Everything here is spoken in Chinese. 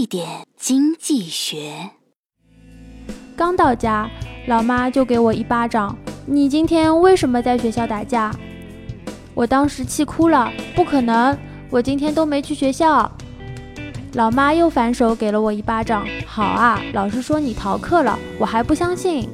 一点经济学。刚到家老妈就给我一巴掌你今天为什么在学校打架我当时气哭了不可能我今天都没去学校。老妈又反手给了我一巴掌好啊老师说你逃课了我还不相信。